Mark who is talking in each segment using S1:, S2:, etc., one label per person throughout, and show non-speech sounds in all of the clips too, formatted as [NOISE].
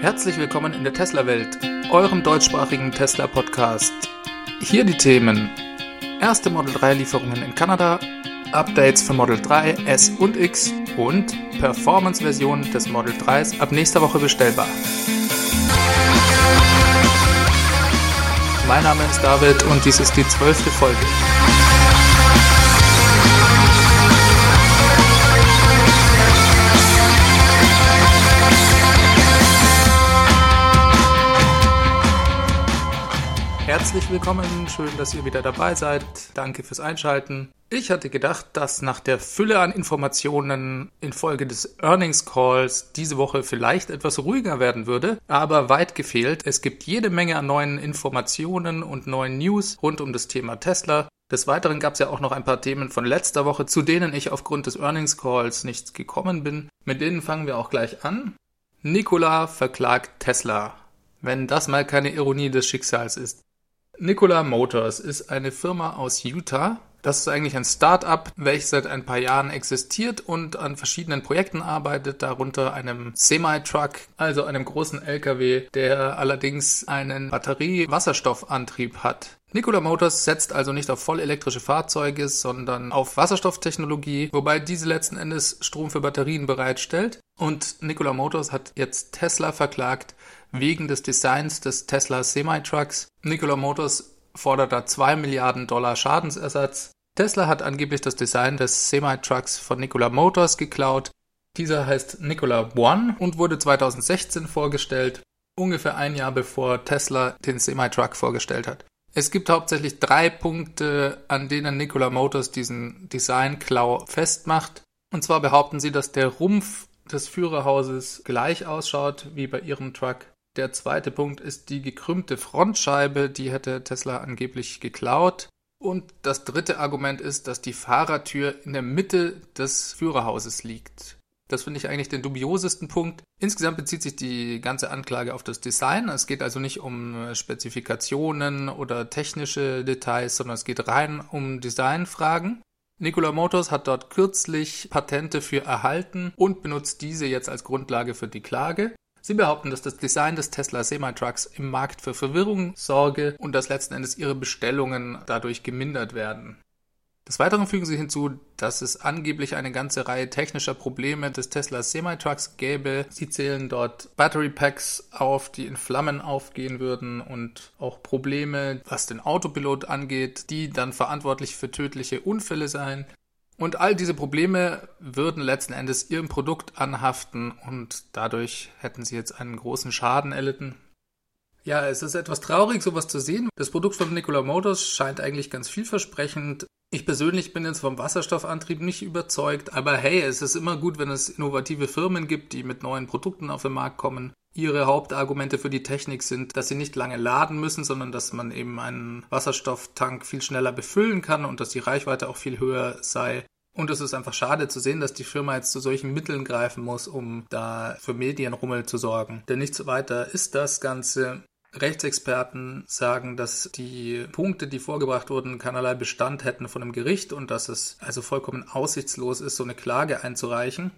S1: Herzlich willkommen in der Tesla-Welt, eurem deutschsprachigen Tesla-Podcast. Hier die Themen: erste Model 3-Lieferungen in Kanada, Updates für Model 3, S und X und Performance-Version des Model 3s ab nächster Woche bestellbar. Mein Name ist David und dies ist die zwölfte Folge. Herzlich willkommen, schön, dass ihr wieder dabei seid. Danke fürs Einschalten. Ich hatte gedacht, dass nach der Fülle an Informationen infolge des Earnings Calls diese Woche vielleicht etwas ruhiger werden würde, aber weit gefehlt. Es gibt jede Menge an neuen Informationen und neuen News rund um das Thema Tesla. Des Weiteren gab es ja auch noch ein paar Themen von letzter Woche, zu denen ich aufgrund des Earnings Calls nicht gekommen bin. Mit denen fangen wir auch gleich an. Nikola verklagt Tesla. Wenn das mal keine Ironie des Schicksals ist. Nikola Motors ist eine Firma aus Utah. Das ist eigentlich ein Start-up, welches seit ein paar Jahren existiert und an verschiedenen Projekten arbeitet, darunter einem Semi-Truck, also einem großen LKW, der allerdings einen Batterie-Wasserstoffantrieb hat. Nikola Motors setzt also nicht auf vollelektrische Fahrzeuge, sondern auf Wasserstofftechnologie, wobei diese letzten Endes Strom für Batterien bereitstellt. Und Nikola Motors hat jetzt Tesla verklagt, wegen des Designs des Tesla Semi-Trucks. Nikola Motors fordert da 2 Milliarden Dollar Schadensersatz. Tesla hat angeblich das Design des Semi-Trucks von Nikola Motors geklaut. Dieser heißt Nikola One und wurde 2016 vorgestellt, ungefähr ein Jahr bevor Tesla den Semi-Truck vorgestellt hat. Es gibt hauptsächlich drei Punkte, an denen Nikola Motors diesen Design-Klau festmacht. Und zwar behaupten sie, dass der Rumpf des Führerhauses gleich ausschaut wie bei ihrem Truck. Der zweite Punkt ist die gekrümmte Frontscheibe, die hätte Tesla angeblich geklaut. Und das dritte Argument ist, dass die Fahrertür in der Mitte des Führerhauses liegt. Das finde ich eigentlich den dubiosesten Punkt. Insgesamt bezieht sich die ganze Anklage auf das Design. Es geht also nicht um Spezifikationen oder technische Details, sondern es geht rein um Designfragen. Nikola Motors hat dort kürzlich Patente für erhalten und benutzt diese jetzt als Grundlage für die Klage. Sie behaupten, dass das Design des Tesla Semi-Trucks im Markt für Verwirrung sorge und dass letzten Endes ihre Bestellungen dadurch gemindert werden. Des Weiteren fügen sie hinzu, dass es angeblich eine ganze Reihe technischer Probleme des Tesla Semi-Trucks gäbe. Sie zählen dort Battery Packs auf, die in Flammen aufgehen würden und auch Probleme, was den Autopilot angeht, die dann verantwortlich für tödliche Unfälle seien. Und all diese Probleme würden letzten Endes ihrem Produkt anhaften und dadurch hätten sie jetzt einen großen Schaden erlitten. Ja, es ist etwas traurig, sowas zu sehen. Das Produkt von Nikola Motors scheint eigentlich ganz vielversprechend. Ich persönlich bin jetzt vom Wasserstoffantrieb nicht überzeugt, aber hey, es ist immer gut, wenn es innovative Firmen gibt, die mit neuen Produkten auf den Markt kommen. Ihre Hauptargumente für die Technik sind, dass sie nicht lange laden müssen, sondern dass man eben einen Wasserstofftank viel schneller befüllen kann und dass die Reichweite auch viel höher sei. Und es ist einfach schade zu sehen, dass die Firma jetzt zu solchen Mitteln greifen muss, um da für Medienrummel zu sorgen. Denn nichts weiter ist das Ganze. Rechtsexperten sagen, dass die Punkte, die vorgebracht wurden, keinerlei Bestand hätten von einem Gericht und dass es also vollkommen aussichtslos ist, so eine Klage einzureichen.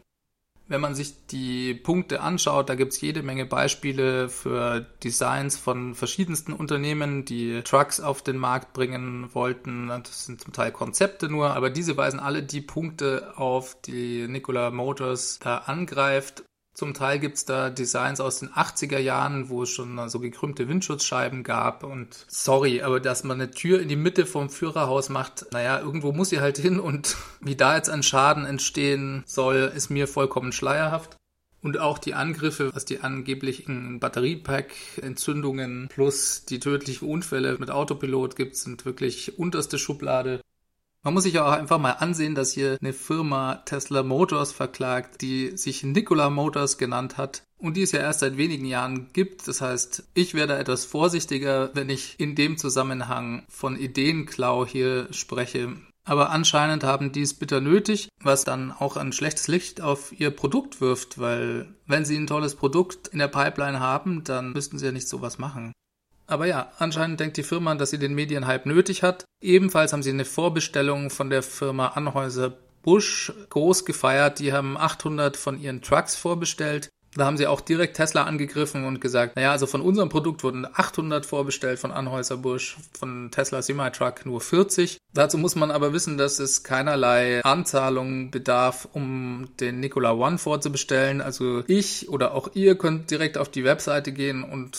S1: Wenn man sich die Punkte anschaut, da gibt es jede Menge Beispiele für Designs von verschiedensten Unternehmen, die Trucks auf den Markt bringen wollten. Das sind zum Teil Konzepte nur, aber diese weisen alle die Punkte auf, die Nikola Motors da angreift. Zum Teil gibt's da Designs aus den 80er Jahren, wo es schon so gekrümmte Windschutzscheiben gab. Und sorry, aber dass man eine Tür in die Mitte vom Führerhaus macht, naja, irgendwo muss sie halt hin. Und [LAUGHS] wie da jetzt ein Schaden entstehen soll, ist mir vollkommen schleierhaft. Und auch die Angriffe, was die angeblichen Batteriepack-Entzündungen plus die tödlichen Unfälle mit Autopilot gibt, sind wirklich unterste Schublade. Man muss sich ja auch einfach mal ansehen, dass hier eine Firma Tesla Motors verklagt, die sich Nikola Motors genannt hat und die es ja erst seit wenigen Jahren gibt. Das heißt, ich werde etwas vorsichtiger, wenn ich in dem Zusammenhang von Ideenklau hier spreche. Aber anscheinend haben die es bitter nötig, was dann auch ein schlechtes Licht auf ihr Produkt wirft, weil wenn sie ein tolles Produkt in der Pipeline haben, dann müssten sie ja nicht sowas machen. Aber ja, anscheinend denkt die Firma, dass sie den Medienhype nötig hat. Ebenfalls haben sie eine Vorbestellung von der Firma Anhäuser Busch groß gefeiert. Die haben 800 von ihren Trucks vorbestellt. Da haben sie auch direkt Tesla angegriffen und gesagt, naja, also von unserem Produkt wurden 800 vorbestellt, von Anhäuser-Busch, von Tesla Semi-Truck nur 40. Dazu muss man aber wissen, dass es keinerlei Anzahlung bedarf, um den Nikola One vorzubestellen. Also ich oder auch ihr könnt direkt auf die Webseite gehen und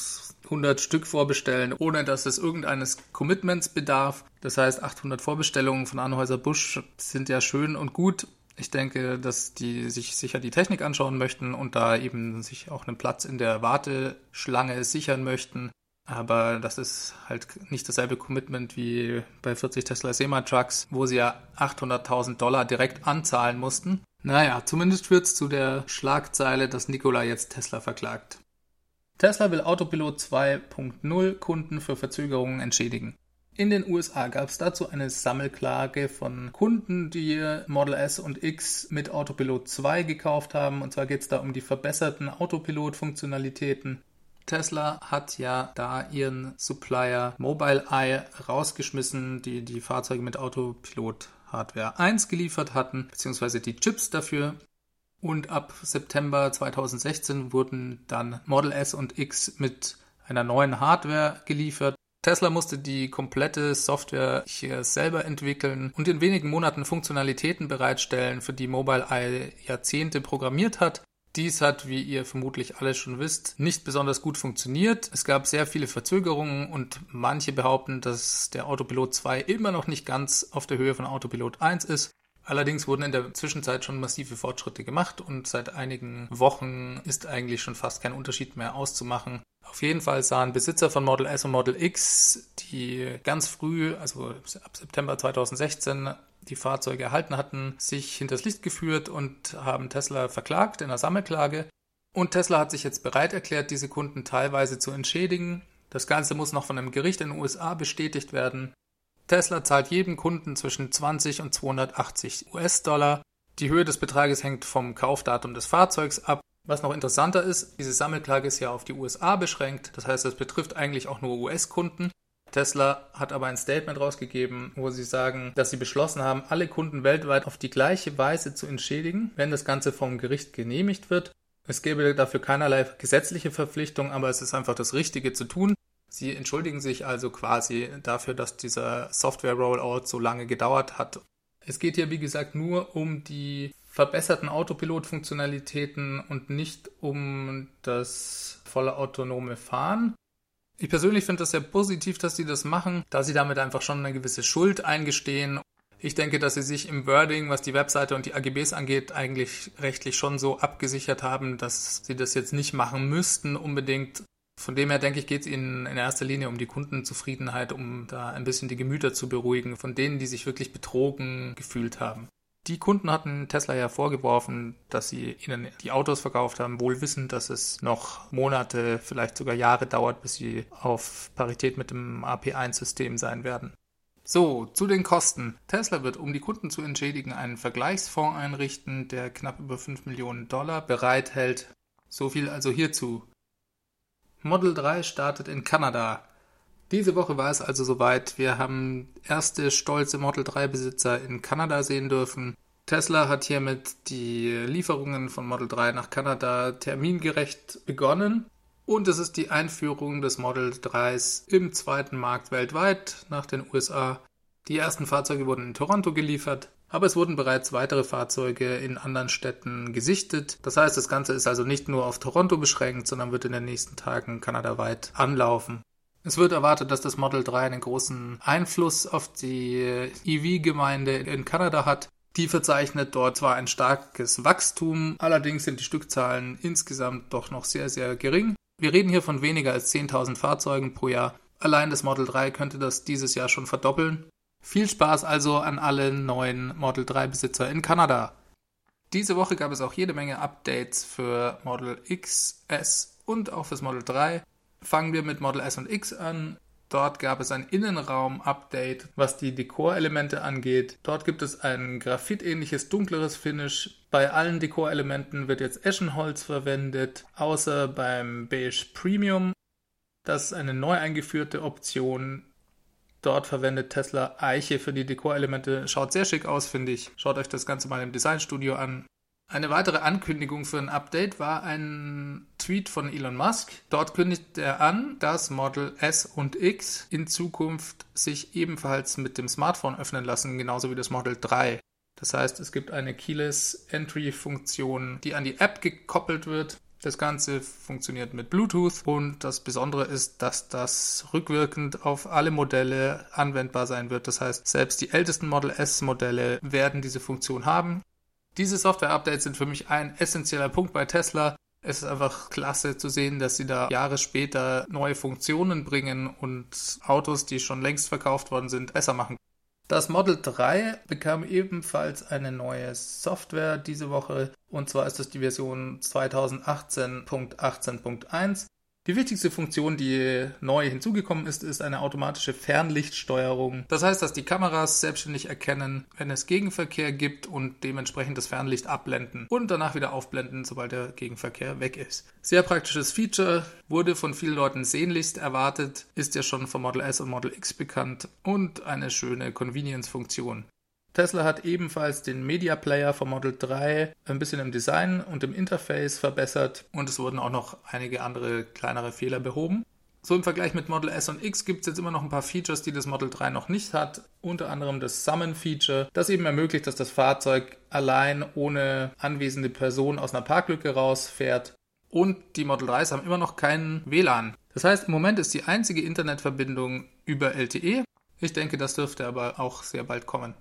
S1: 100 Stück vorbestellen, ohne dass es irgendeines Commitments bedarf. Das heißt, 800 Vorbestellungen von Anhäuser Busch sind ja schön und gut, ich denke, dass die sich sicher die Technik anschauen möchten und da eben sich auch einen Platz in der Warteschlange sichern möchten. Aber das ist halt nicht dasselbe Commitment wie bei 40 Tesla Semi-Trucks, wo sie ja 800.000 Dollar direkt anzahlen mussten. Naja, zumindest führt es zu der Schlagzeile, dass Nikola jetzt Tesla verklagt. Tesla will Autopilot 2.0 Kunden für Verzögerungen entschädigen. In den USA gab es dazu eine Sammelklage von Kunden, die Model S und X mit Autopilot 2 gekauft haben. Und zwar geht es da um die verbesserten Autopilot-Funktionalitäten. Tesla hat ja da ihren Supplier Mobileye rausgeschmissen, die die Fahrzeuge mit Autopilot Hardware 1 geliefert hatten, beziehungsweise die Chips dafür. Und ab September 2016 wurden dann Model S und X mit einer neuen Hardware geliefert. Tesla musste die komplette Software hier selber entwickeln und in wenigen Monaten Funktionalitäten bereitstellen, für die Mobileye Jahrzehnte programmiert hat. Dies hat, wie ihr vermutlich alle schon wisst, nicht besonders gut funktioniert. Es gab sehr viele Verzögerungen und manche behaupten, dass der Autopilot 2 immer noch nicht ganz auf der Höhe von Autopilot 1 ist. Allerdings wurden in der Zwischenzeit schon massive Fortschritte gemacht und seit einigen Wochen ist eigentlich schon fast kein Unterschied mehr auszumachen. Auf jeden Fall sahen Besitzer von Model S und Model X, die ganz früh, also ab September 2016, die Fahrzeuge erhalten hatten, sich hinters Licht geführt und haben Tesla verklagt in einer Sammelklage. Und Tesla hat sich jetzt bereit erklärt, diese Kunden teilweise zu entschädigen. Das Ganze muss noch von einem Gericht in den USA bestätigt werden. Tesla zahlt jedem Kunden zwischen 20 und 280 US-Dollar. Die Höhe des Betrages hängt vom Kaufdatum des Fahrzeugs ab. Was noch interessanter ist, diese Sammelklage ist ja auf die USA beschränkt. Das heißt, es betrifft eigentlich auch nur US-Kunden. Tesla hat aber ein Statement rausgegeben, wo sie sagen, dass sie beschlossen haben, alle Kunden weltweit auf die gleiche Weise zu entschädigen, wenn das Ganze vom Gericht genehmigt wird. Es gäbe dafür keinerlei gesetzliche Verpflichtung, aber es ist einfach das Richtige zu tun. Sie entschuldigen sich also quasi dafür, dass dieser Software-Rollout so lange gedauert hat. Es geht hier, wie gesagt, nur um die verbesserten Autopilot-Funktionalitäten und nicht um das volle autonome Fahren. Ich persönlich finde das sehr positiv, dass sie das machen, da sie damit einfach schon eine gewisse Schuld eingestehen. Ich denke, dass sie sich im Wording, was die Webseite und die AGBs angeht, eigentlich rechtlich schon so abgesichert haben, dass sie das jetzt nicht machen müssten unbedingt. Von dem her denke ich, geht es Ihnen in erster Linie um die Kundenzufriedenheit, um da ein bisschen die Gemüter zu beruhigen, von denen, die sich wirklich betrogen gefühlt haben. Die Kunden hatten Tesla ja vorgeworfen, dass sie ihnen die Autos verkauft haben, wohl wissend, dass es noch Monate, vielleicht sogar Jahre dauert, bis sie auf Parität mit dem AP1-System sein werden. So, zu den Kosten. Tesla wird, um die Kunden zu entschädigen, einen Vergleichsfonds einrichten, der knapp über 5 Millionen Dollar bereithält. So viel also hierzu. Model 3 startet in Kanada. Diese Woche war es also soweit. Wir haben erste stolze Model 3 Besitzer in Kanada sehen dürfen. Tesla hat hiermit die Lieferungen von Model 3 nach Kanada termingerecht begonnen. Und es ist die Einführung des Model 3s im zweiten Markt weltweit nach den USA. Die ersten Fahrzeuge wurden in Toronto geliefert, aber es wurden bereits weitere Fahrzeuge in anderen Städten gesichtet. Das heißt, das Ganze ist also nicht nur auf Toronto beschränkt, sondern wird in den nächsten Tagen kanadaweit anlaufen. Es wird erwartet, dass das Model 3 einen großen Einfluss auf die EV-Gemeinde in Kanada hat. Die verzeichnet dort zwar ein starkes Wachstum, allerdings sind die Stückzahlen insgesamt doch noch sehr, sehr gering. Wir reden hier von weniger als 10.000 Fahrzeugen pro Jahr. Allein das Model 3 könnte das dieses Jahr schon verdoppeln. Viel Spaß also an alle neuen Model 3 Besitzer in Kanada. Diese Woche gab es auch jede Menge Updates für Model X, S und auch fürs Model 3. Fangen wir mit Model S und X an. Dort gab es ein Innenraum-Update, was die Dekorelemente angeht. Dort gibt es ein graphitähnliches dunkleres Finish. Bei allen Dekorelementen wird jetzt Eschenholz verwendet, außer beim Beige Premium. Das ist eine neu eingeführte Option. Dort verwendet Tesla Eiche für die Dekorelemente. Schaut sehr schick aus, finde ich. Schaut euch das Ganze mal im Designstudio an. Eine weitere Ankündigung für ein Update war ein Tweet von Elon Musk. Dort kündigt er an, dass Model S und X in Zukunft sich ebenfalls mit dem Smartphone öffnen lassen, genauso wie das Model 3. Das heißt, es gibt eine Keyless Entry Funktion, die an die App gekoppelt wird. Das Ganze funktioniert mit Bluetooth und das Besondere ist, dass das rückwirkend auf alle Modelle anwendbar sein wird. Das heißt, selbst die ältesten Model S Modelle werden diese Funktion haben. Diese Software-Updates sind für mich ein essentieller Punkt bei Tesla. Es ist einfach klasse zu sehen, dass sie da Jahre später neue Funktionen bringen und Autos, die schon längst verkauft worden sind, besser machen. Das Model 3 bekam ebenfalls eine neue Software diese Woche und zwar ist das die Version 2018.18.1. Die wichtigste Funktion, die neu hinzugekommen ist, ist eine automatische Fernlichtsteuerung. Das heißt, dass die Kameras selbstständig erkennen, wenn es Gegenverkehr gibt und dementsprechend das Fernlicht abblenden und danach wieder aufblenden, sobald der Gegenverkehr weg ist. Sehr praktisches Feature, wurde von vielen Leuten sehnlichst erwartet, ist ja schon vom Model S und Model X bekannt und eine schöne Convenience-Funktion. Tesla hat ebenfalls den Media Player vom Model 3 ein bisschen im Design und im Interface verbessert und es wurden auch noch einige andere kleinere Fehler behoben. So im Vergleich mit Model S und X gibt es jetzt immer noch ein paar Features, die das Model 3 noch nicht hat. Unter anderem das Summon-Feature, das eben ermöglicht, dass das Fahrzeug allein ohne anwesende Person aus einer Parklücke rausfährt. Und die Model 3s haben immer noch keinen WLAN. Das heißt, im Moment ist die einzige Internetverbindung über LTE. Ich denke, das dürfte aber auch sehr bald kommen.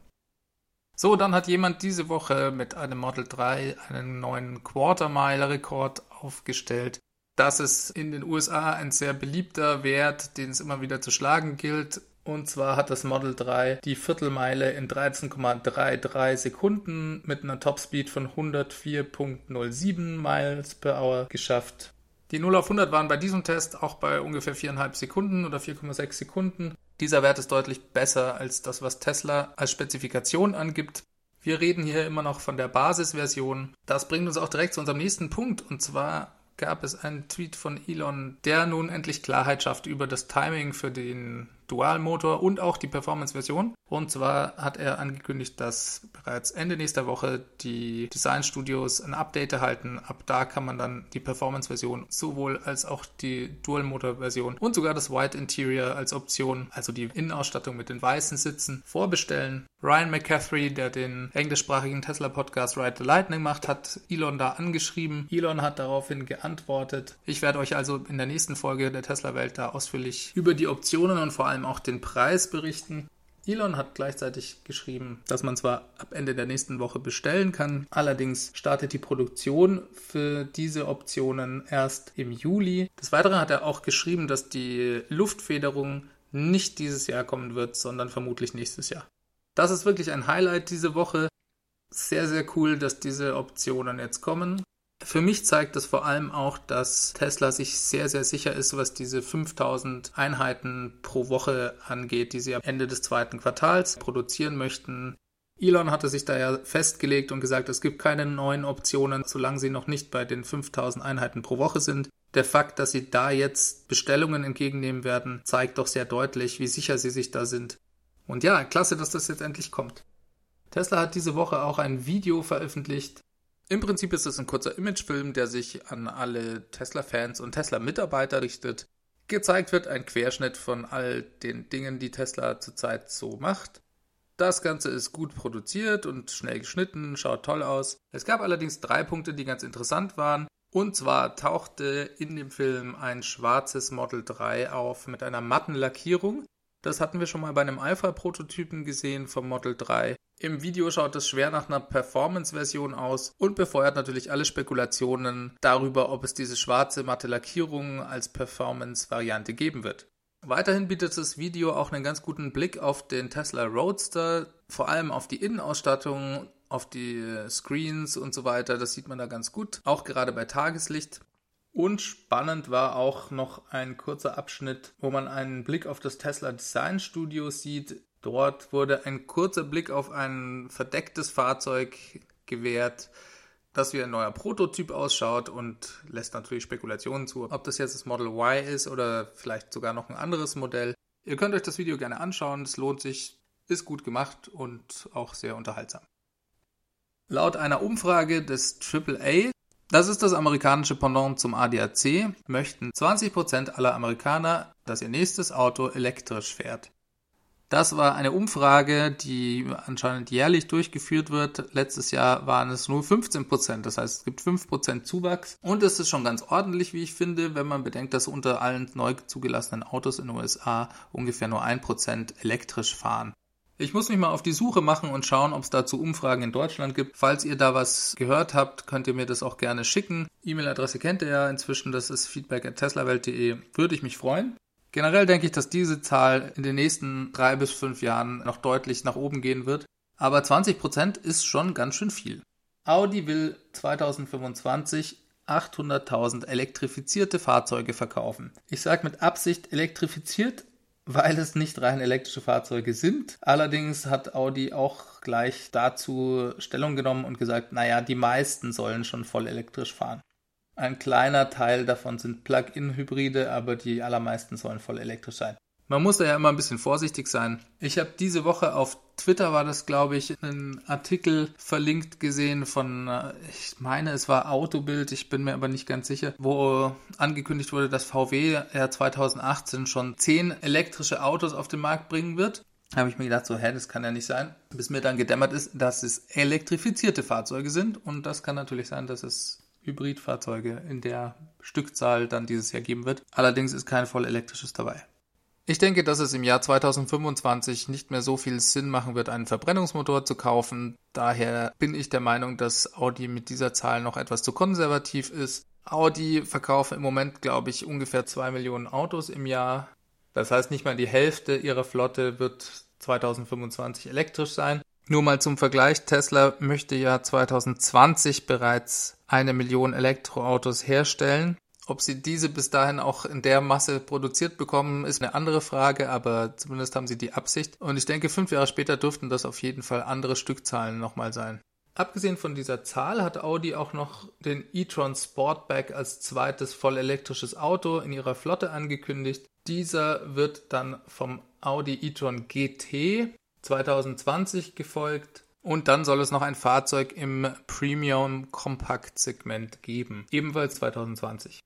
S1: So, dann hat jemand diese Woche mit einem Model 3 einen neuen Quarter-Mile-Rekord aufgestellt. Das ist in den USA ein sehr beliebter Wert, den es immer wieder zu schlagen gilt. Und zwar hat das Model 3 die Viertelmeile in 13,33 Sekunden mit einer Topspeed von 104,07 Miles per Hour geschafft. Die 0 auf 100 waren bei diesem Test auch bei ungefähr 4,5 Sekunden oder 4,6 Sekunden. Dieser Wert ist deutlich besser als das, was Tesla als Spezifikation angibt. Wir reden hier immer noch von der Basisversion. Das bringt uns auch direkt zu unserem nächsten Punkt und zwar gab es einen Tweet von Elon, der nun endlich Klarheit schafft über das Timing für den Dualmotor und auch die Performance-Version. Und zwar hat er angekündigt, dass bereits Ende nächster Woche die Design Studios ein Update erhalten. Ab da kann man dann die Performance-Version sowohl als auch die Dual-Motor-Version und sogar das White Interior als Option, also die Innenausstattung mit den weißen Sitzen, vorbestellen. Ryan McCaffrey, der den englischsprachigen Tesla-Podcast Ride the Lightning macht, hat Elon da angeschrieben. Elon hat daraufhin geantwortet. Ich werde euch also in der nächsten Folge der Tesla-Welt da ausführlich über die Optionen und vor allem allem auch den Preis berichten. Elon hat gleichzeitig geschrieben, dass man zwar ab Ende der nächsten Woche bestellen kann, allerdings startet die Produktion für diese Optionen erst im Juli. Des Weiteren hat er auch geschrieben, dass die Luftfederung nicht dieses Jahr kommen wird, sondern vermutlich nächstes Jahr. Das ist wirklich ein Highlight diese Woche. Sehr, sehr cool, dass diese Optionen jetzt kommen. Für mich zeigt das vor allem auch, dass Tesla sich sehr, sehr sicher ist, was diese 5000 Einheiten pro Woche angeht, die sie am Ende des zweiten Quartals produzieren möchten. Elon hatte sich da ja festgelegt und gesagt, es gibt keine neuen Optionen, solange sie noch nicht bei den 5000 Einheiten pro Woche sind. Der Fakt, dass sie da jetzt Bestellungen entgegennehmen werden, zeigt doch sehr deutlich, wie sicher sie sich da sind. Und ja, klasse, dass das jetzt endlich kommt. Tesla hat diese Woche auch ein Video veröffentlicht, im Prinzip ist es ein kurzer Imagefilm, der sich an alle Tesla-Fans und Tesla-Mitarbeiter richtet. Gezeigt wird ein Querschnitt von all den Dingen, die Tesla zurzeit so macht. Das Ganze ist gut produziert und schnell geschnitten, schaut toll aus. Es gab allerdings drei Punkte, die ganz interessant waren. Und zwar tauchte in dem Film ein schwarzes Model 3 auf mit einer matten Lackierung. Das hatten wir schon mal bei einem Alpha-Prototypen gesehen vom Model 3. Im Video schaut es schwer nach einer Performance-Version aus und befeuert natürlich alle Spekulationen darüber, ob es diese schwarze matte Lackierung als Performance-Variante geben wird. Weiterhin bietet das Video auch einen ganz guten Blick auf den Tesla Roadster, vor allem auf die Innenausstattung, auf die Screens und so weiter. Das sieht man da ganz gut, auch gerade bei Tageslicht. Und spannend war auch noch ein kurzer Abschnitt, wo man einen Blick auf das Tesla Design Studio sieht, Dort wurde ein kurzer Blick auf ein verdecktes Fahrzeug gewährt, das wie ein neuer Prototyp ausschaut und lässt natürlich Spekulationen zu, ob das jetzt das Model Y ist oder vielleicht sogar noch ein anderes Modell. Ihr könnt euch das Video gerne anschauen, es lohnt sich, ist gut gemacht und auch sehr unterhaltsam. Laut einer Umfrage des AAA, das ist das amerikanische Pendant zum ADAC, möchten 20% aller Amerikaner, dass ihr nächstes Auto elektrisch fährt. Das war eine Umfrage, die anscheinend jährlich durchgeführt wird. Letztes Jahr waren es nur 15 Prozent. Das heißt, es gibt 5 Prozent Zuwachs. Und es ist schon ganz ordentlich, wie ich finde, wenn man bedenkt, dass unter allen neu zugelassenen Autos in den USA ungefähr nur 1 Prozent elektrisch fahren. Ich muss mich mal auf die Suche machen und schauen, ob es dazu Umfragen in Deutschland gibt. Falls ihr da was gehört habt, könnt ihr mir das auch gerne schicken. E-Mail-Adresse kennt ihr ja inzwischen, das ist feedback at teslawelt.de. Würde ich mich freuen. Generell denke ich, dass diese Zahl in den nächsten drei bis fünf Jahren noch deutlich nach oben gehen wird. Aber 20 Prozent ist schon ganz schön viel. Audi will 2025 800.000 elektrifizierte Fahrzeuge verkaufen. Ich sage mit Absicht elektrifiziert, weil es nicht rein elektrische Fahrzeuge sind. Allerdings hat Audi auch gleich dazu Stellung genommen und gesagt, naja, die meisten sollen schon voll elektrisch fahren. Ein kleiner Teil davon sind Plug-in-Hybride, aber die allermeisten sollen voll elektrisch sein. Man muss da ja immer ein bisschen vorsichtig sein. Ich habe diese Woche auf Twitter war das, glaube ich, einen Artikel verlinkt gesehen von, äh, ich meine, es war Autobild, ich bin mir aber nicht ganz sicher, wo angekündigt wurde, dass VW ja 2018 schon zehn elektrische Autos auf den Markt bringen wird. Da habe ich mir gedacht, so, hä, das kann ja nicht sein. Bis mir dann gedämmert ist, dass es elektrifizierte Fahrzeuge sind. Und das kann natürlich sein, dass es Hybridfahrzeuge in der Stückzahl dann dieses Jahr geben wird. Allerdings ist kein voll elektrisches dabei. Ich denke, dass es im Jahr 2025 nicht mehr so viel Sinn machen wird, einen Verbrennungsmotor zu kaufen. Daher bin ich der Meinung, dass Audi mit dieser Zahl noch etwas zu konservativ ist. Audi verkauft im Moment, glaube ich, ungefähr zwei Millionen Autos im Jahr. Das heißt, nicht mal die Hälfte ihrer Flotte wird 2025 elektrisch sein. Nur mal zum Vergleich, Tesla möchte ja 2020 bereits eine Million Elektroautos herstellen. Ob sie diese bis dahin auch in der Masse produziert bekommen, ist eine andere Frage, aber zumindest haben sie die Absicht. Und ich denke, fünf Jahre später dürften das auf jeden Fall andere Stückzahlen nochmal sein. Abgesehen von dieser Zahl hat Audi auch noch den e-tron Sportback als zweites voll elektrisches Auto in ihrer Flotte angekündigt. Dieser wird dann vom Audi e-tron GT 2020 gefolgt und dann soll es noch ein Fahrzeug im Premium Compact Segment geben, ebenfalls 2020.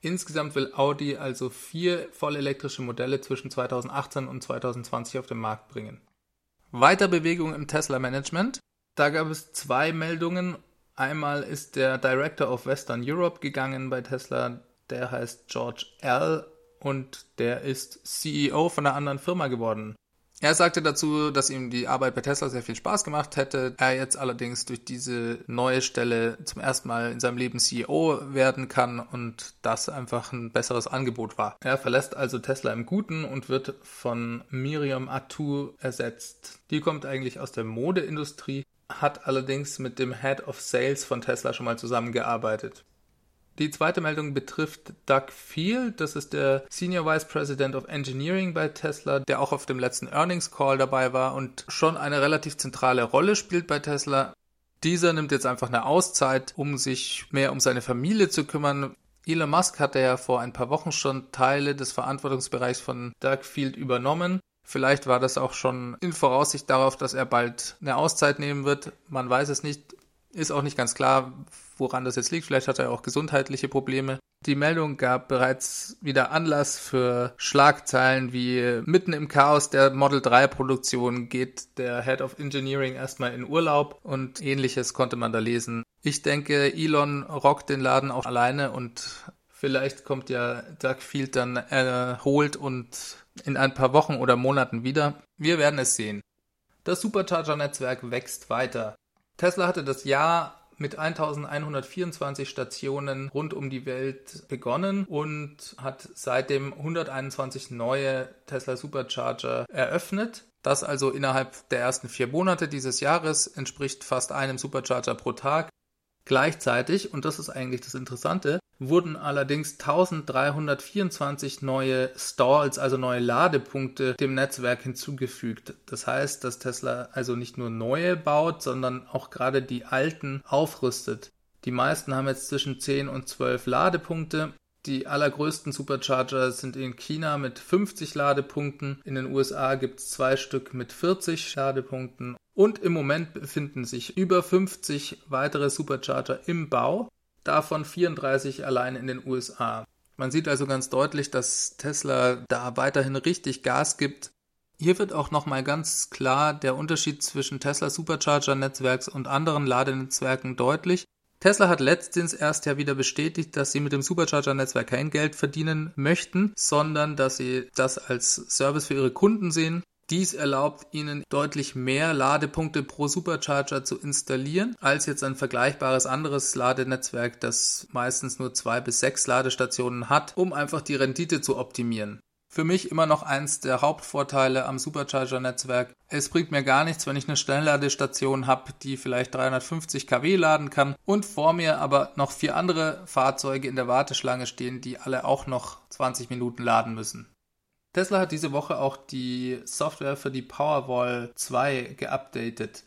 S1: Insgesamt will Audi also vier vollelektrische Modelle zwischen 2018 und 2020 auf den Markt bringen. Weiter Bewegung im Tesla Management. Da gab es zwei Meldungen. Einmal ist der Director of Western Europe gegangen bei Tesla. Der heißt George L. und der ist CEO von einer anderen Firma geworden. Er sagte dazu, dass ihm die Arbeit bei Tesla sehr viel Spaß gemacht hätte. Er jetzt allerdings durch diese neue Stelle zum ersten Mal in seinem Leben CEO werden kann und das einfach ein besseres Angebot war. Er verlässt also Tesla im Guten und wird von Miriam Atu ersetzt. Die kommt eigentlich aus der Modeindustrie, hat allerdings mit dem Head of Sales von Tesla schon mal zusammengearbeitet. Die zweite Meldung betrifft Doug Field. Das ist der Senior Vice President of Engineering bei Tesla, der auch auf dem letzten Earnings Call dabei war und schon eine relativ zentrale Rolle spielt bei Tesla. Dieser nimmt jetzt einfach eine Auszeit, um sich mehr um seine Familie zu kümmern. Elon Musk hatte ja vor ein paar Wochen schon Teile des Verantwortungsbereichs von Doug Field übernommen. Vielleicht war das auch schon in Voraussicht darauf, dass er bald eine Auszeit nehmen wird. Man weiß es nicht. Ist auch nicht ganz klar, woran das jetzt liegt. Vielleicht hat er auch gesundheitliche Probleme. Die Meldung gab bereits wieder Anlass für Schlagzeilen wie mitten im Chaos der Model 3 Produktion geht der Head of Engineering erstmal in Urlaub und ähnliches konnte man da lesen. Ich denke, Elon rockt den Laden auch alleine und vielleicht kommt ja Doug Field dann erholt und in ein paar Wochen oder Monaten wieder. Wir werden es sehen. Das Supercharger-Netzwerk wächst weiter. Tesla hatte das Jahr mit 1124 Stationen rund um die Welt begonnen und hat seitdem 121 neue Tesla Supercharger eröffnet. Das also innerhalb der ersten vier Monate dieses Jahres entspricht fast einem Supercharger pro Tag. Gleichzeitig, und das ist eigentlich das Interessante, wurden allerdings 1324 neue Stalls, also neue Ladepunkte dem Netzwerk hinzugefügt. Das heißt, dass Tesla also nicht nur neue baut, sondern auch gerade die alten aufrüstet. Die meisten haben jetzt zwischen 10 und 12 Ladepunkte. Die allergrößten Supercharger sind in China mit 50 Ladepunkten. In den USA gibt es zwei Stück mit 40 Ladepunkten Und im Moment befinden sich über 50 weitere Supercharger im Bau, davon 34 allein in den USA. Man sieht also ganz deutlich, dass Tesla da weiterhin richtig Gas gibt. Hier wird auch nochmal ganz klar der Unterschied zwischen Tesla Supercharger Netzwerks und anderen Ladenetzwerken deutlich. Tesla hat letztens erst ja wieder bestätigt, dass sie mit dem Supercharger-Netzwerk kein Geld verdienen möchten, sondern dass sie das als Service für ihre Kunden sehen. Dies erlaubt ihnen deutlich mehr Ladepunkte pro Supercharger zu installieren, als jetzt ein vergleichbares anderes Ladenetzwerk, das meistens nur zwei bis sechs Ladestationen hat, um einfach die Rendite zu optimieren. Für mich immer noch eins der Hauptvorteile am Supercharger-Netzwerk. Es bringt mir gar nichts, wenn ich eine Schnellladestation habe, die vielleicht 350 kW laden kann und vor mir aber noch vier andere Fahrzeuge in der Warteschlange stehen, die alle auch noch 20 Minuten laden müssen. Tesla hat diese Woche auch die Software für die Powerwall 2 geupdatet.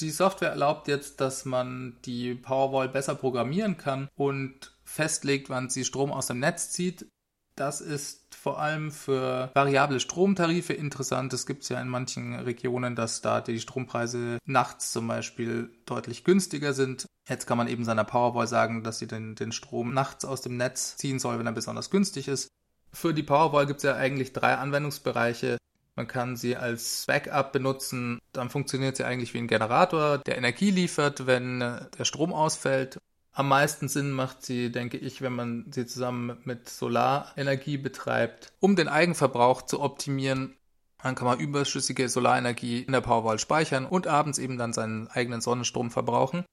S1: Die Software erlaubt jetzt, dass man die Powerwall besser programmieren kann und festlegt, wann sie Strom aus dem Netz zieht. Das ist vor allem für variable Stromtarife interessant. Es gibt ja in manchen Regionen, dass da die Strompreise nachts zum Beispiel deutlich günstiger sind. Jetzt kann man eben seiner Powerwall sagen, dass sie den, den Strom nachts aus dem Netz ziehen soll, wenn er besonders günstig ist. Für die Powerwall gibt es ja eigentlich drei Anwendungsbereiche. Man kann sie als Backup benutzen. Dann funktioniert sie eigentlich wie ein Generator, der Energie liefert, wenn der Strom ausfällt. Am meisten Sinn macht sie, denke ich, wenn man sie zusammen mit Solarenergie betreibt, um den Eigenverbrauch zu optimieren. Dann kann man überschüssige Solarenergie in der Powerwall speichern und abends eben dann seinen eigenen Sonnenstrom verbrauchen.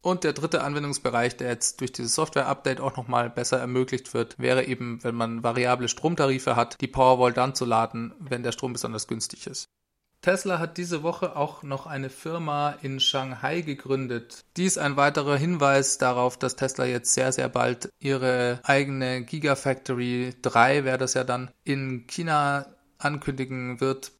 S1: Und der dritte Anwendungsbereich, der jetzt durch dieses Software-Update auch nochmal besser ermöglicht wird, wäre eben, wenn man variable Stromtarife hat, die Powerwall dann zu laden, wenn der Strom besonders günstig ist. Tesla hat diese Woche auch noch eine Firma in Shanghai gegründet. Dies ein weiterer Hinweis darauf, dass Tesla jetzt sehr, sehr bald ihre eigene Gigafactory 3, wäre das ja dann, in China ankündigen wird.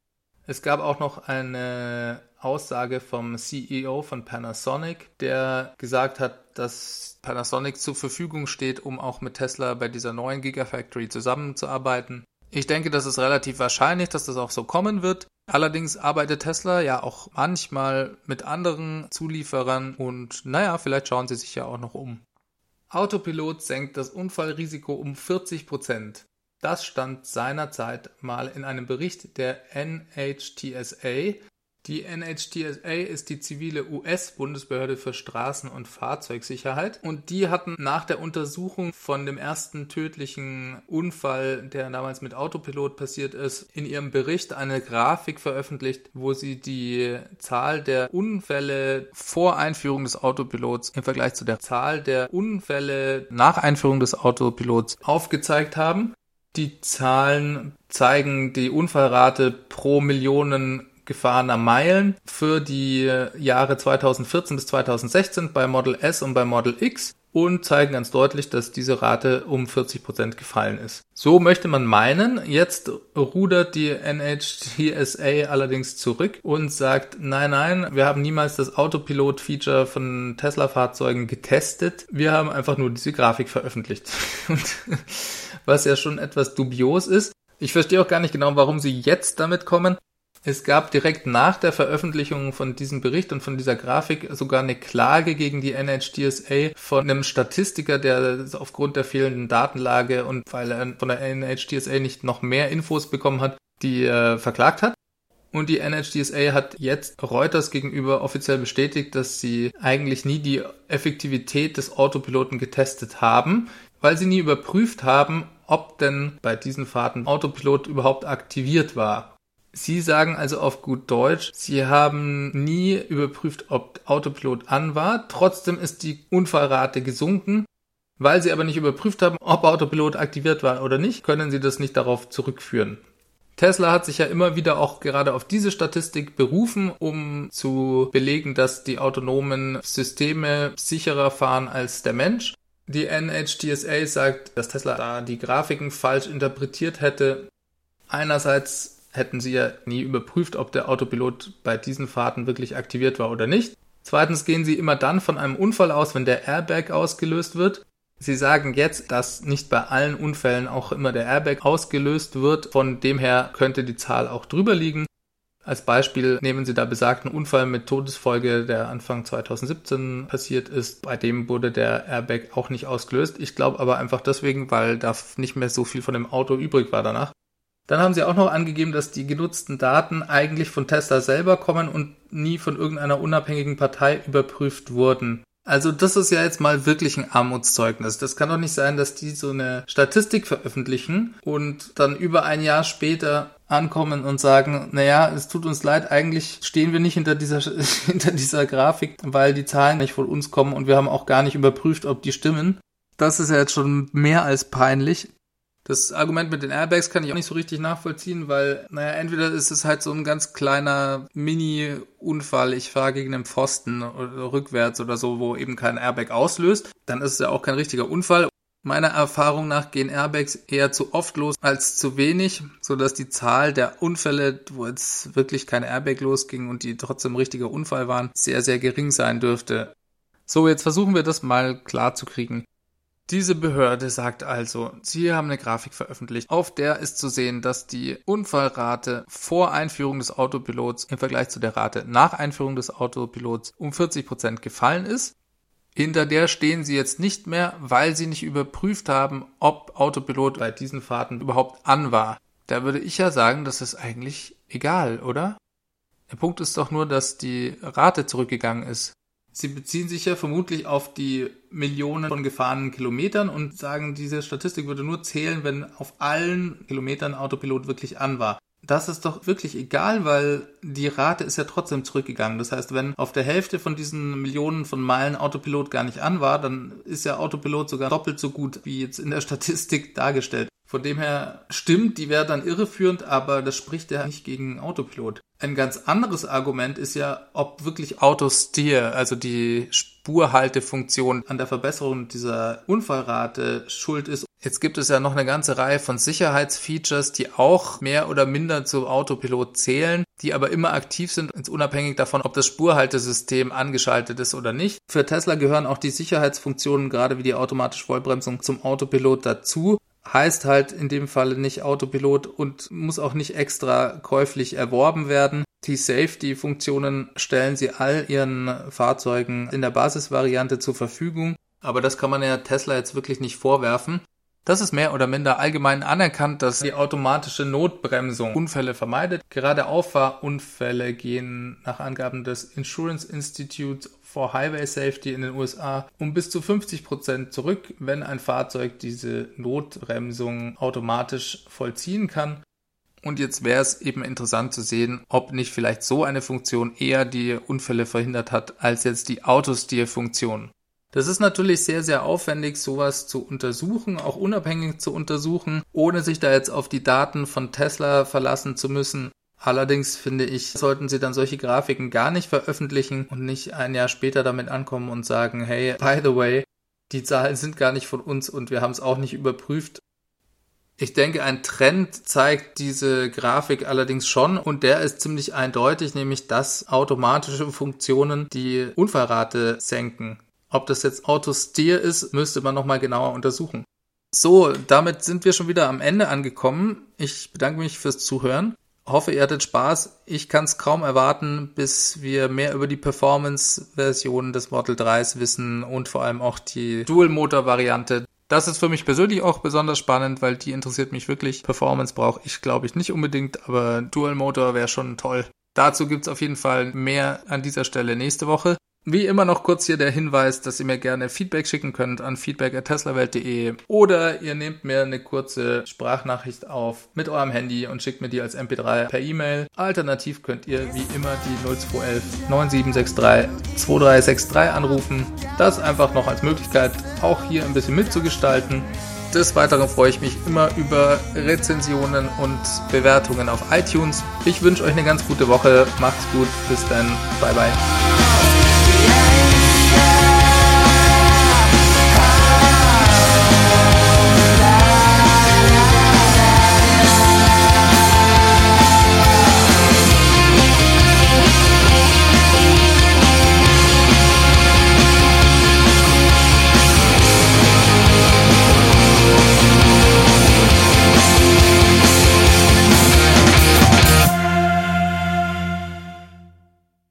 S1: Es gab auch noch eine Aussage vom CEO von Panasonic, der gesagt hat, dass Panasonic zur Verfügung steht, um auch mit Tesla bei dieser neuen Gigafactory zusammenzuarbeiten. Ich denke, das ist relativ wahrscheinlich, dass das auch so kommen wird. Allerdings arbeitet Tesla ja auch manchmal mit anderen Zulieferern und naja, vielleicht schauen sie sich ja auch noch um. Autopilot senkt das Unfallrisiko um 40 Prozent. Das stand seinerzeit mal in einem Bericht der NHTSA, die NHTSA ist die zivile US-Bundesbehörde für Straßen- und Fahrzeugsicherheit und die hatten nach der Untersuchung von dem ersten tödlichen Unfall, der damals mit Autopilot passiert ist, in ihrem Bericht eine Grafik veröffentlicht, wo sie die Zahl der Unfälle vor Einführung des Autopilots im Vergleich zu der Zahl der Unfälle nach Einführung des Autopilots aufgezeigt haben. Die Zahlen zeigen die Unfallrate pro Millionen gefahrener Meilen für die Jahre 2014 bis 2016 bei Model S und bei Model X und zeigen ganz deutlich, dass diese Rate um 40 Prozent gefallen ist. So möchte man meinen. Jetzt rudert die NHTSA allerdings zurück und sagt, nein, nein, wir haben niemals das Autopilot-Feature von Tesla-Fahrzeugen getestet. Wir haben einfach nur diese Grafik veröffentlicht. [LAUGHS] was ja schon etwas dubios ist. Ich verstehe auch gar nicht genau, warum sie jetzt damit kommen. Es gab direkt nach der Veröffentlichung von diesem Bericht und von dieser Grafik sogar eine Klage gegen die NHTSA von einem Statistiker, der aufgrund der fehlenden Datenlage und weil er von der NHTSA nicht noch mehr Infos bekommen hat, die äh, verklagt hat. Und die NHTSA hat jetzt Reuters gegenüber offiziell bestätigt, dass sie eigentlich nie die Effektivität des Autopiloten getestet haben, weil sie nie überprüft haben, ob denn bei diesen Fahrten Autopilot überhaupt aktiviert war. Sie sagen also auf gut Deutsch, Sie haben nie überprüft, ob Autopilot an war. Trotzdem ist die Unfallrate gesunken. Weil Sie aber nicht überprüft haben, ob Autopilot aktiviert war oder nicht, können Sie das nicht darauf zurückführen. Tesla hat sich ja immer wieder auch gerade auf diese Statistik berufen, um zu belegen, dass die autonomen Systeme sicherer fahren als der Mensch. Die NHTSA sagt, dass Tesla da die Grafiken falsch interpretiert hätte. Einerseits hätten sie ja nie überprüft, ob der Autopilot bei diesen Fahrten wirklich aktiviert war oder nicht. Zweitens gehen sie immer dann von einem Unfall aus, wenn der Airbag ausgelöst wird. Sie sagen jetzt, dass nicht bei allen Unfällen auch immer der Airbag ausgelöst wird. Von dem her könnte die Zahl auch drüber liegen. Als Beispiel nehmen Sie da besagten Unfall mit Todesfolge, der Anfang 2017 passiert ist. Bei dem wurde der Airbag auch nicht ausgelöst. Ich glaube aber einfach deswegen, weil da nicht mehr so viel von dem Auto übrig war danach. Dann haben sie auch noch angegeben, dass die genutzten Daten eigentlich von Tesla selber kommen und nie von irgendeiner unabhängigen Partei überprüft wurden. Also das ist ja jetzt mal wirklich ein Armutszeugnis. Das kann doch nicht sein, dass die so eine Statistik veröffentlichen und dann über ein Jahr später ankommen und sagen, naja, es tut uns leid, eigentlich stehen wir nicht hinter dieser, [LAUGHS] hinter dieser Grafik, weil die Zahlen nicht von uns kommen und wir haben auch gar nicht überprüft, ob die stimmen. Das ist ja jetzt schon mehr als peinlich. Das Argument mit den Airbags kann ich auch nicht so richtig nachvollziehen, weil, naja, entweder ist es halt so ein ganz kleiner Mini-Unfall, ich fahre gegen einen Pfosten oder rückwärts oder so, wo eben kein Airbag auslöst, dann ist es ja auch kein richtiger Unfall. Meiner Erfahrung nach gehen Airbags eher zu oft los als zu wenig, so dass die Zahl der Unfälle, wo jetzt wirklich kein Airbag losging und die trotzdem richtiger Unfall waren, sehr, sehr gering sein dürfte. So, jetzt versuchen wir das mal klar zu kriegen. Diese Behörde sagt also, Sie haben eine Grafik veröffentlicht, auf der ist zu sehen, dass die Unfallrate vor Einführung des Autopilots im Vergleich zu der Rate nach Einführung des Autopilots um 40 Prozent gefallen ist. Hinter der stehen Sie jetzt nicht mehr, weil Sie nicht überprüft haben, ob Autopilot bei diesen Fahrten überhaupt an war. Da würde ich ja sagen, das ist eigentlich egal, oder? Der Punkt ist doch nur, dass die Rate zurückgegangen ist. Sie beziehen sich ja vermutlich auf die Millionen von gefahrenen Kilometern und sagen, diese Statistik würde nur zählen, wenn auf allen Kilometern Autopilot wirklich an war. Das ist doch wirklich egal, weil die Rate ist ja trotzdem zurückgegangen. Das heißt, wenn auf der Hälfte von diesen Millionen von Meilen Autopilot gar nicht an war, dann ist ja Autopilot sogar doppelt so gut wie jetzt in der Statistik dargestellt. Von dem her stimmt, die wäre dann irreführend, aber das spricht ja nicht gegen Autopilot. Ein ganz anderes Argument ist ja, ob wirklich Autosteer, also die Spurhaltefunktion an der Verbesserung dieser Unfallrate schuld ist. Jetzt gibt es ja noch eine ganze Reihe von Sicherheitsfeatures, die auch mehr oder minder zu Autopilot zählen, die aber immer aktiv sind, unabhängig davon, ob das Spurhaltesystem angeschaltet ist oder nicht. Für Tesla gehören auch die Sicherheitsfunktionen, gerade wie die automatische Vollbremsung, zum Autopilot dazu heißt halt in dem Falle nicht Autopilot und muss auch nicht extra käuflich erworben werden. Die Safety-Funktionen stellen sie all ihren Fahrzeugen in der Basisvariante zur Verfügung. Aber das kann man ja Tesla jetzt wirklich nicht vorwerfen. Das ist mehr oder minder allgemein anerkannt, dass die automatische Notbremsung Unfälle vermeidet. Gerade Auffahrunfälle gehen nach Angaben des Insurance Institute for Highway Safety in den USA um bis zu 50 Prozent zurück, wenn ein Fahrzeug diese Notbremsung automatisch vollziehen kann. Und jetzt wäre es eben interessant zu sehen, ob nicht vielleicht so eine Funktion eher die Unfälle verhindert hat, als jetzt die Autosteer-Funktion. Das ist natürlich sehr, sehr aufwendig, sowas zu untersuchen, auch unabhängig zu untersuchen, ohne sich da jetzt auf die Daten von Tesla verlassen zu müssen. Allerdings finde ich, sollten sie dann solche Grafiken gar nicht veröffentlichen und nicht ein Jahr später damit ankommen und sagen, hey, by the way, die Zahlen sind gar nicht von uns und wir haben es auch nicht überprüft. Ich denke, ein Trend zeigt diese Grafik allerdings schon und der ist ziemlich eindeutig, nämlich dass automatische Funktionen die Unfallrate senken. Ob das jetzt Autosteer ist, müsste man nochmal genauer untersuchen. So, damit sind wir schon wieder am Ende angekommen. Ich bedanke mich fürs Zuhören hoffe, ihr hattet Spaß. Ich kann es kaum erwarten, bis wir mehr über die Performance-Version des Model 3s wissen und vor allem auch die Dual-Motor-Variante. Das ist für mich persönlich auch besonders spannend, weil die interessiert mich wirklich. Performance brauche ich, glaube ich, nicht unbedingt, aber Dual-Motor wäre schon toll. Dazu gibt's auf jeden Fall mehr an dieser Stelle nächste Woche. Wie immer noch kurz hier der Hinweis, dass ihr mir gerne Feedback schicken könnt an feedback.teslawelt.de oder ihr nehmt mir eine kurze Sprachnachricht auf mit eurem Handy und schickt mir die als MP3 per E-Mail. Alternativ könnt ihr wie immer die 0211 9763 2363 anrufen. Das einfach noch als Möglichkeit, auch hier ein bisschen mitzugestalten. Des Weiteren freue ich mich immer über Rezensionen und Bewertungen auf iTunes. Ich wünsche euch eine ganz gute Woche. Macht's gut. Bis dann. Bye bye.